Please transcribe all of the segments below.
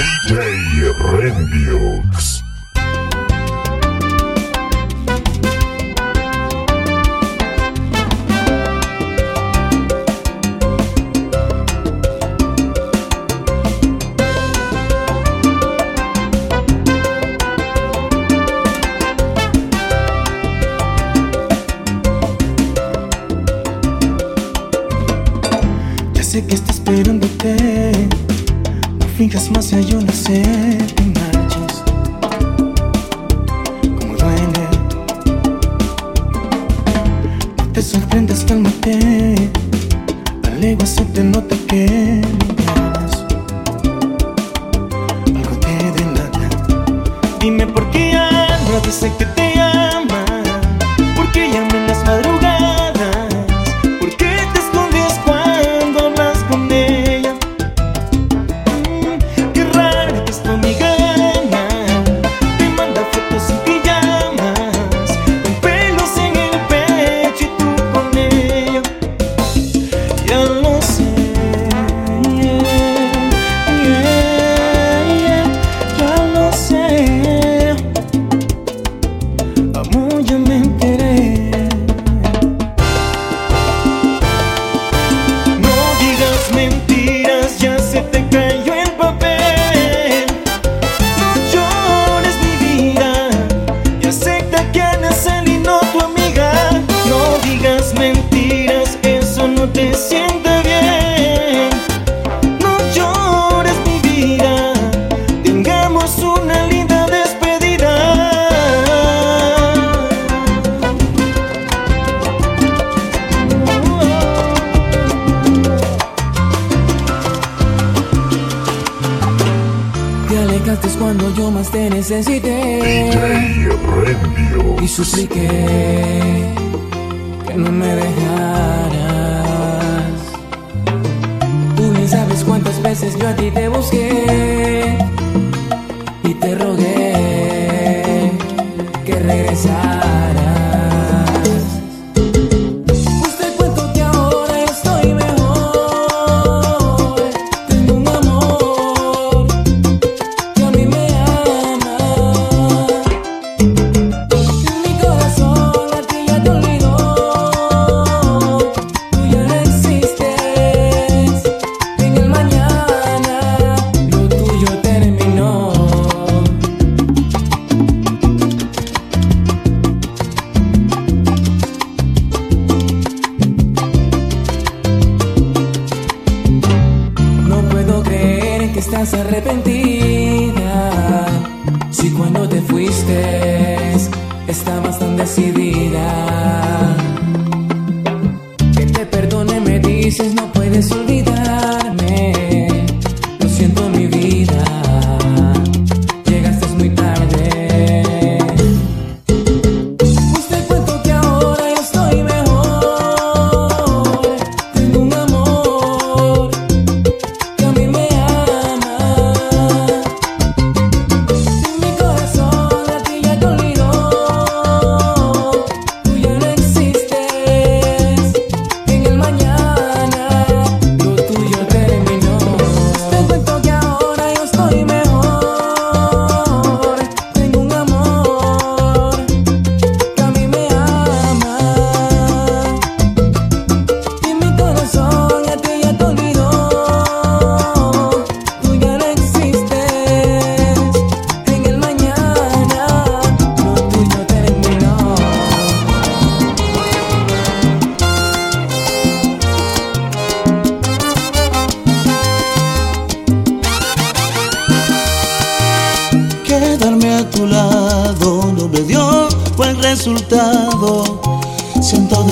DJ Remix. noté, a legua se te nota que algo te delata. Dime por qué ya dice que te Te alejaste cuando yo más te necesité. Y supliqué que no me dejaras. Tú bien sabes cuántas veces yo a ti te busqué.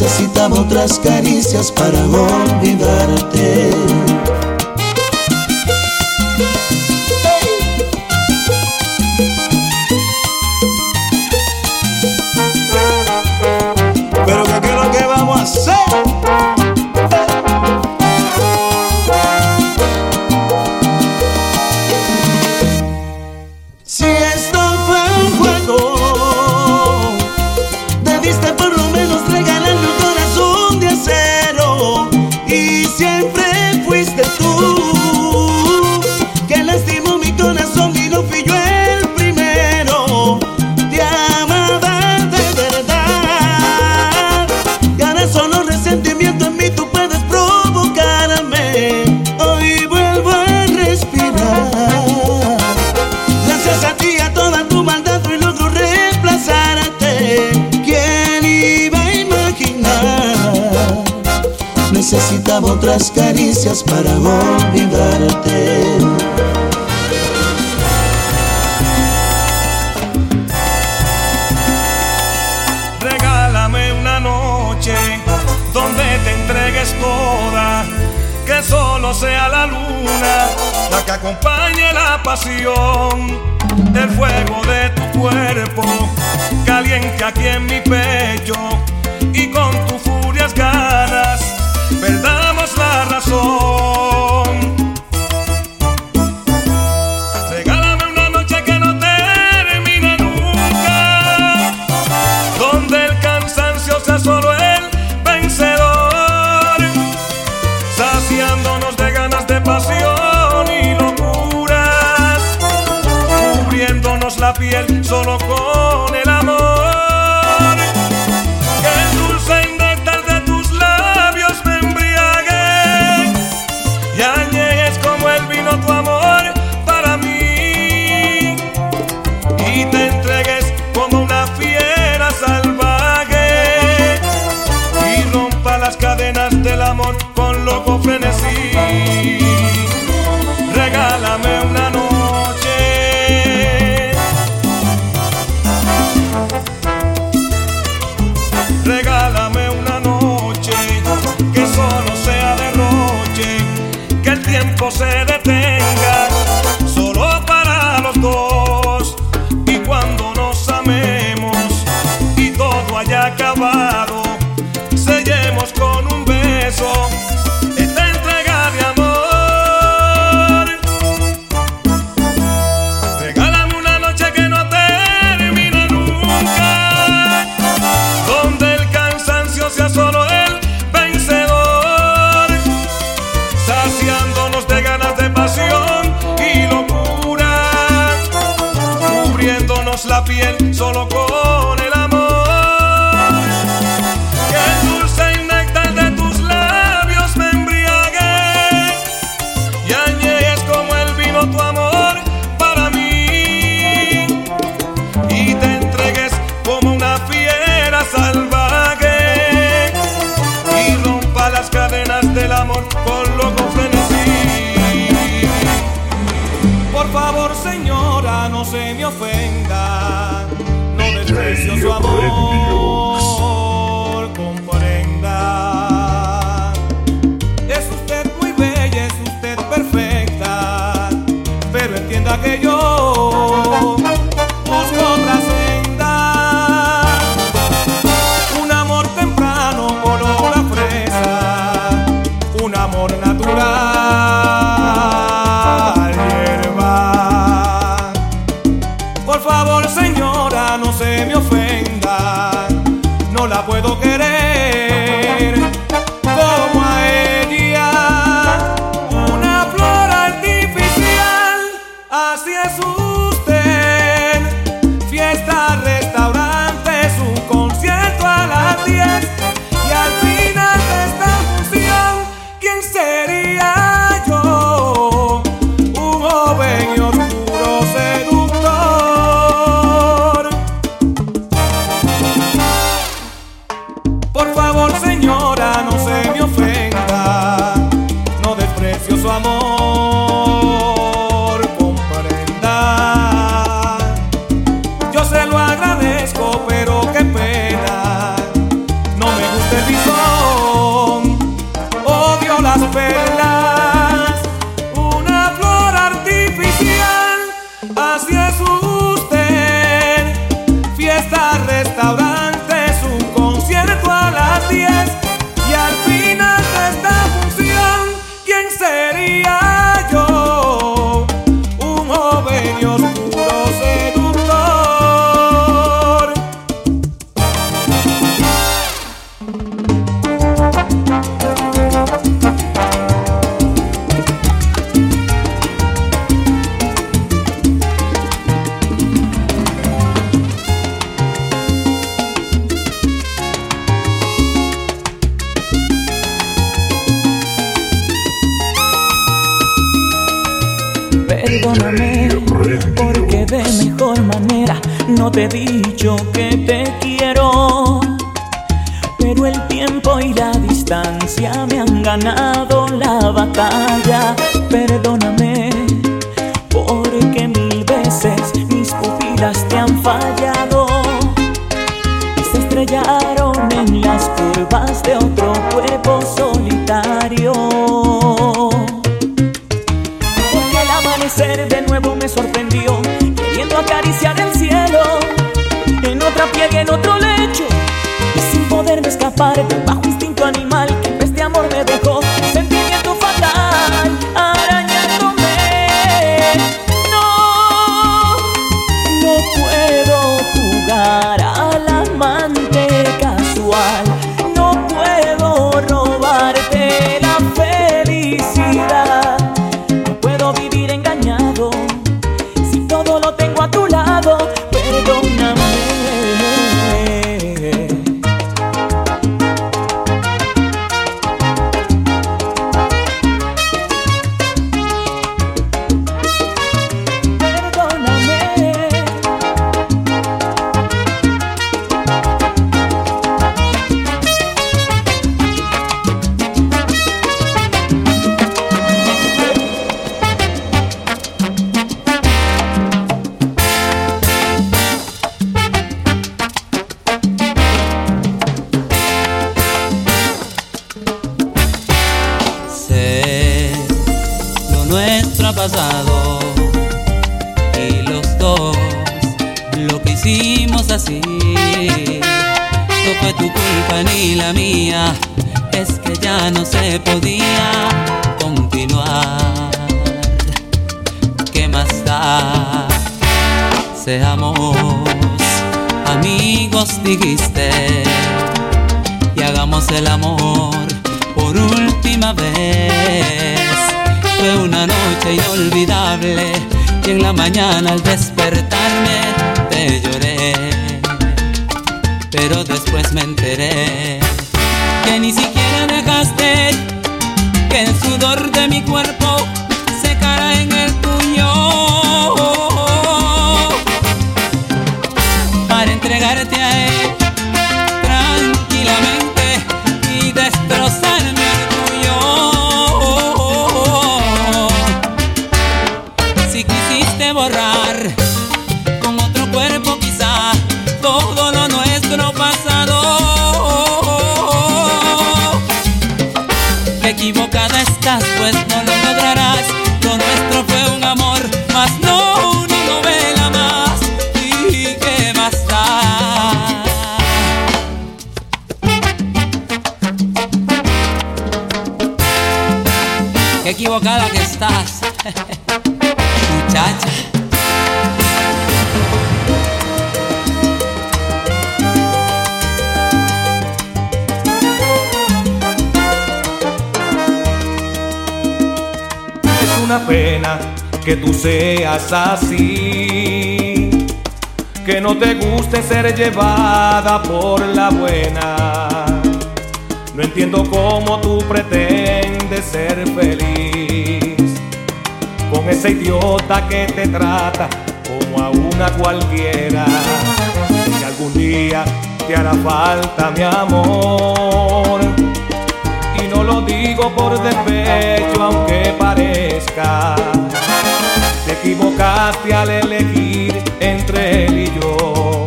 Necesitaba otras caricias para olvidarte. para olvidarte. Regálame una noche donde te entregues toda, que solo sea la luna la que acompañe la pasión. El fuego de tu cuerpo caliente aquí en mi pecho y con tus furias ganas perdamos la razón. solo con acabado, sellemos con un beso esta entrega de amor. Regálame una noche que no termina nunca, donde el cansancio sea solo el vencedor, saciándonos de ganas de pasión y locura, cubriéndonos la piel solo con su amor. Perdóname, porque mil veces mis pupilas te han fallado y se estrellaron en las curvas de otro cuerpo solitario. Porque el amanecer de nuevo me sorprendió, queriendo acariciar el cielo en otra piel ha pasado y los dos lo que hicimos así. No fue tu culpa ni la mía, es que ya no se podía continuar. ¿Qué más da? Seamos amigos, dijiste y hagamos el amor por última vez. Fue una noche inolvidable y en la mañana al despertarme te lloré. Pero después me enteré que ni siquiera dejaste que el sudor de mi cuerpo Equivocada estás, pues no lo lograrás. Lo nuestro fue un amor, mas no una novela más. ¿Y qué más da? Qué equivocada que estás, una pena que tú seas así, que no te guste ser llevada por la buena. No entiendo cómo tú pretendes ser feliz con ese idiota que te trata como a una cualquiera. Que algún día te hará falta mi amor. No lo digo por despecho, aunque parezca. Te equivocaste al elegir entre él y yo.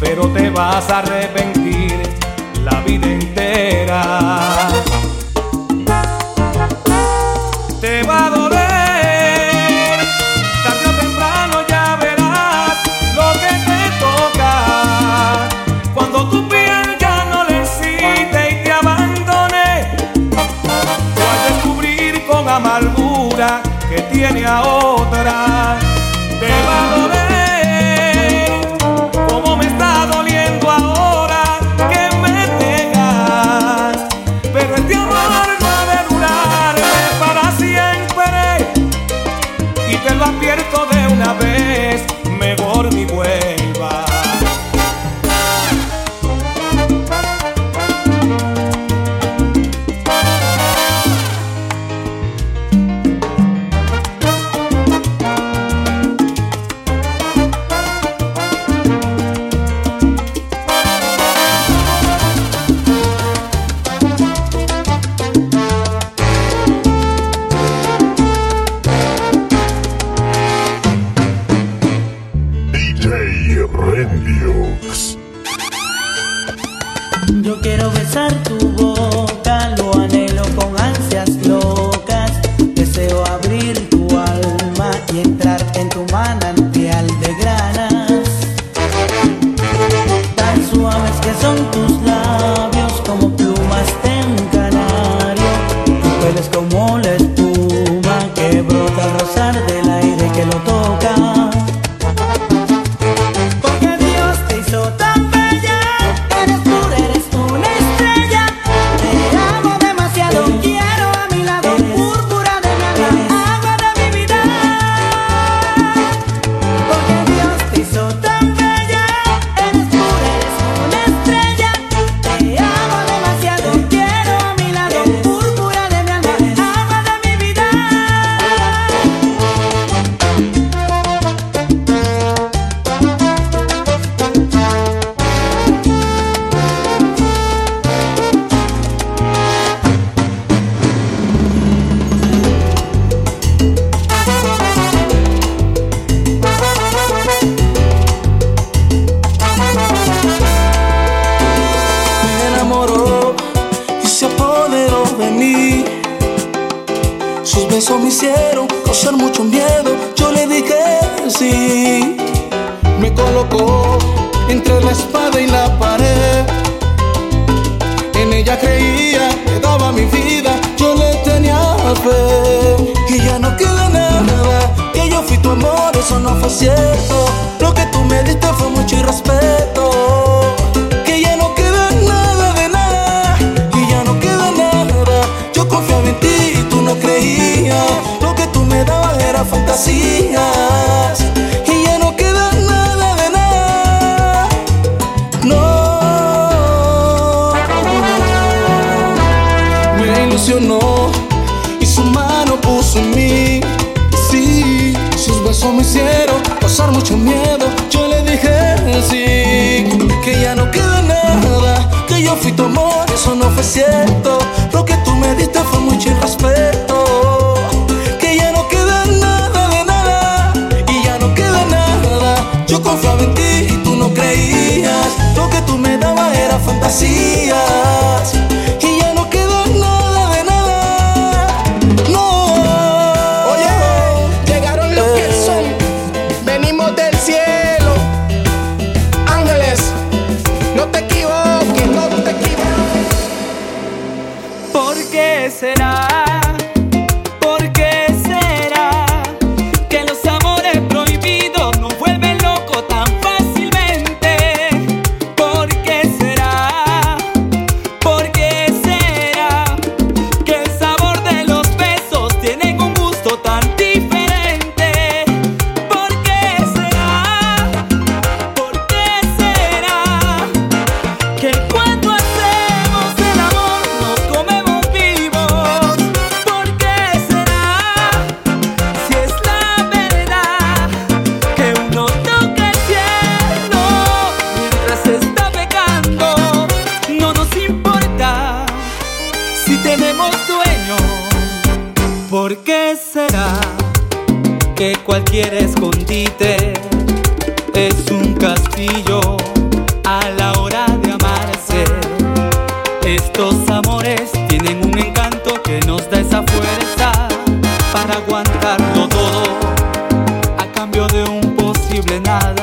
Pero te vas a arrepentir la vida entera. eso no fue cierto. siento. Lo que tú me diste fue mucho irrespeto. Que ya no queda nada de nada. Y ya no queda nada. Yo confiaba en ti y tú no creías. Lo que tú me dabas era fantasía. cualquier escondite es un castillo a la hora de amarse. Estos amores tienen un encanto que nos da esa fuerza para aguantarlo todo a cambio de un posible nada.